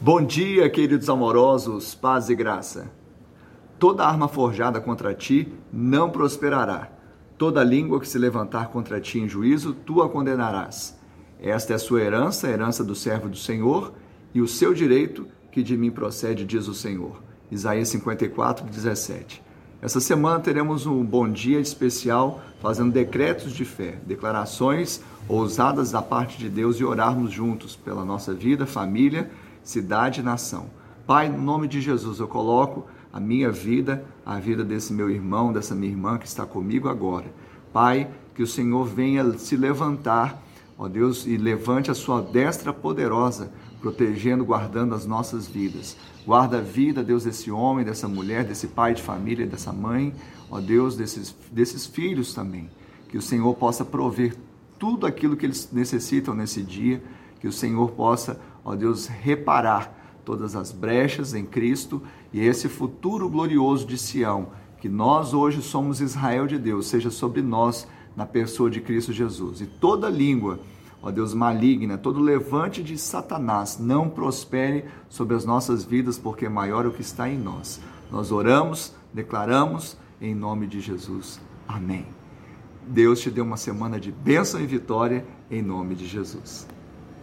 Bom dia, queridos amorosos, paz e graça. Toda arma forjada contra ti não prosperará. Toda língua que se levantar contra ti em juízo, tu a condenarás. Esta é a sua herança, a herança do servo do Senhor, e o seu direito que de mim procede, diz o Senhor. Isaías 54, 17. Essa semana teremos um bom dia especial fazendo decretos de fé, declarações ousadas da parte de Deus e orarmos juntos pela nossa vida, família cidade e nação. Pai, no nome de Jesus, eu coloco a minha vida, a vida desse meu irmão, dessa minha irmã que está comigo agora. Pai, que o Senhor venha se levantar, ó Deus, e levante a sua destra poderosa, protegendo, guardando as nossas vidas. Guarda a vida, Deus, desse homem, dessa mulher, desse pai de família, dessa mãe, ó Deus, desses, desses filhos também. Que o Senhor possa prover tudo aquilo que eles necessitam nesse dia, que o Senhor possa, ó Deus, reparar todas as brechas em Cristo e esse futuro glorioso de Sião, que nós hoje somos Israel de Deus, seja sobre nós na pessoa de Cristo Jesus. E toda língua, ó Deus, maligna, todo levante de Satanás não prospere sobre as nossas vidas, porque maior é o que está em nós. Nós oramos, declaramos em nome de Jesus. Amém. Deus te dê uma semana de bênção e vitória em nome de Jesus.